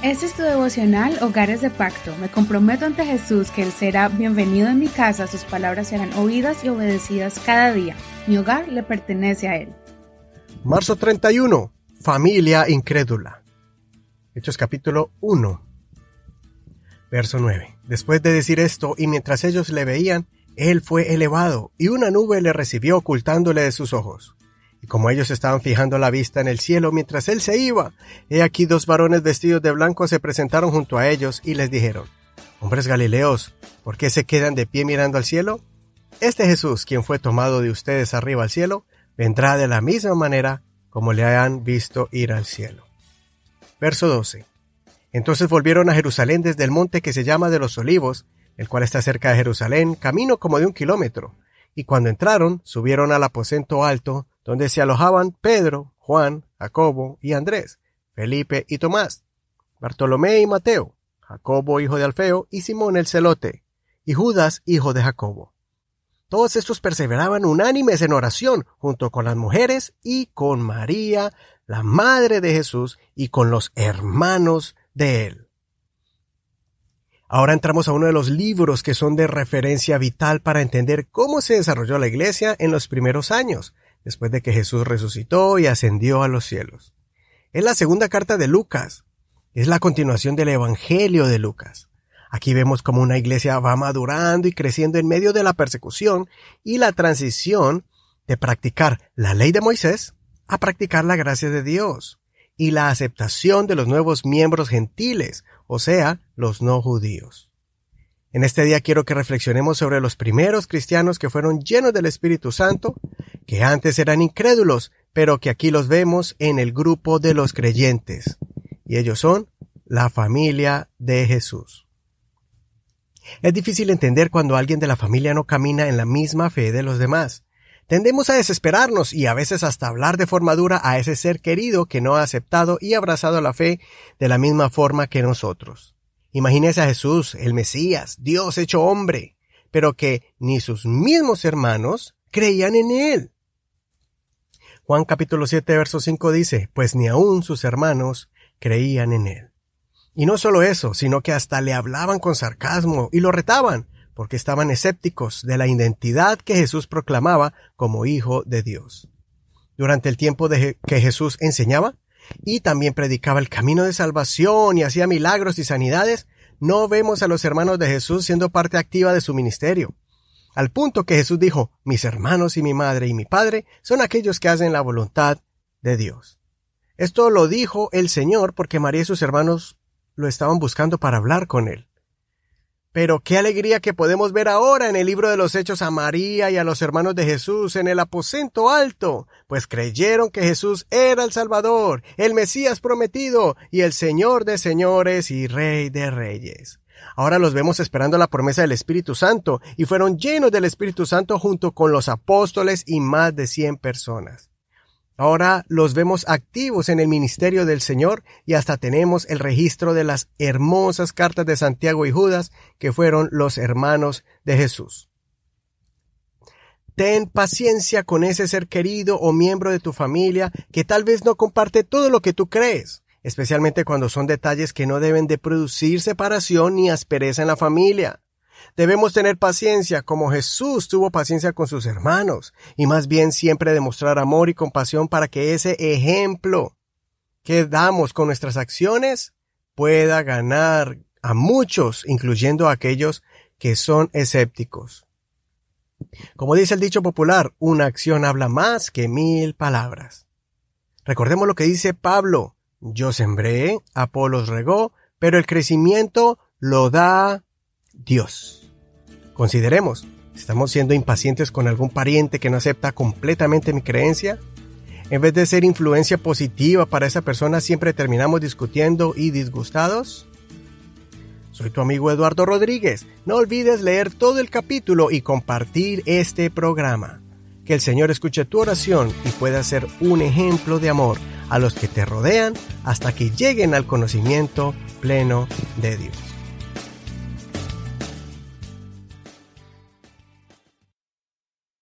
Este es tu devocional Hogares de Pacto. Me comprometo ante Jesús que Él será bienvenido en mi casa, sus palabras serán oídas y obedecidas cada día. Mi hogar le pertenece a Él. Marzo 31. Familia incrédula. Hechos capítulo 1. Verso 9. Después de decir esto, y mientras ellos le veían, Él fue elevado, y una nube le recibió ocultándole de sus ojos. Y como ellos estaban fijando la vista en el cielo mientras él se iba, he aquí dos varones vestidos de blanco se presentaron junto a ellos y les dijeron, Hombres Galileos, ¿por qué se quedan de pie mirando al cielo? Este Jesús, quien fue tomado de ustedes arriba al cielo, vendrá de la misma manera como le han visto ir al cielo. Verso 12. Entonces volvieron a Jerusalén desde el monte que se llama de los olivos, el cual está cerca de Jerusalén, camino como de un kilómetro, y cuando entraron, subieron al aposento alto, donde se alojaban Pedro, Juan, Jacobo y Andrés, Felipe y Tomás, Bartolomé y Mateo, Jacobo hijo de Alfeo y Simón el celote, y Judas hijo de Jacobo. Todos estos perseveraban unánimes en oración junto con las mujeres y con María, la madre de Jesús, y con los hermanos de él. Ahora entramos a uno de los libros que son de referencia vital para entender cómo se desarrolló la iglesia en los primeros años, después de que Jesús resucitó y ascendió a los cielos. Es la segunda carta de Lucas. Es la continuación del Evangelio de Lucas. Aquí vemos cómo una iglesia va madurando y creciendo en medio de la persecución y la transición de practicar la ley de Moisés a practicar la gracia de Dios y la aceptación de los nuevos miembros gentiles, o sea, los no judíos. En este día quiero que reflexionemos sobre los primeros cristianos que fueron llenos del Espíritu Santo, que antes eran incrédulos, pero que aquí los vemos en el grupo de los creyentes. Y ellos son la familia de Jesús. Es difícil entender cuando alguien de la familia no camina en la misma fe de los demás. Tendemos a desesperarnos y a veces hasta hablar de forma dura a ese ser querido que no ha aceptado y abrazado la fe de la misma forma que nosotros. Imagínese a Jesús, el Mesías, Dios hecho hombre, pero que ni sus mismos hermanos creían en él. Juan capítulo 7 verso 5 dice, pues ni aun sus hermanos creían en él. Y no solo eso, sino que hasta le hablaban con sarcasmo y lo retaban, porque estaban escépticos de la identidad que Jesús proclamaba como Hijo de Dios. Durante el tiempo de que Jesús enseñaba, y también predicaba el camino de salvación y hacía milagros y sanidades, no vemos a los hermanos de Jesús siendo parte activa de su ministerio. Al punto que Jesús dijo, mis hermanos y mi madre y mi padre son aquellos que hacen la voluntad de Dios. Esto lo dijo el Señor porque María y sus hermanos lo estaban buscando para hablar con él. Pero qué alegría que podemos ver ahora en el libro de los Hechos a María y a los hermanos de Jesús en el aposento alto, pues creyeron que Jesús era el Salvador, el Mesías prometido y el Señor de señores y Rey de reyes. Ahora los vemos esperando la promesa del Espíritu Santo y fueron llenos del Espíritu Santo junto con los apóstoles y más de cien personas. Ahora los vemos activos en el ministerio del Señor y hasta tenemos el registro de las hermosas cartas de Santiago y Judas que fueron los hermanos de Jesús. Ten paciencia con ese ser querido o miembro de tu familia que tal vez no comparte todo lo que tú crees, especialmente cuando son detalles que no deben de producir separación ni aspereza en la familia. Debemos tener paciencia como Jesús tuvo paciencia con sus hermanos y más bien siempre demostrar amor y compasión para que ese ejemplo que damos con nuestras acciones pueda ganar a muchos, incluyendo a aquellos que son escépticos. Como dice el dicho popular, una acción habla más que mil palabras. Recordemos lo que dice Pablo, yo sembré, Apolos regó, pero el crecimiento lo da Dios. Consideremos, ¿estamos siendo impacientes con algún pariente que no acepta completamente mi creencia? En vez de ser influencia positiva para esa persona, siempre terminamos discutiendo y disgustados. Soy tu amigo Eduardo Rodríguez. No olvides leer todo el capítulo y compartir este programa. Que el Señor escuche tu oración y pueda ser un ejemplo de amor a los que te rodean hasta que lleguen al conocimiento pleno de Dios.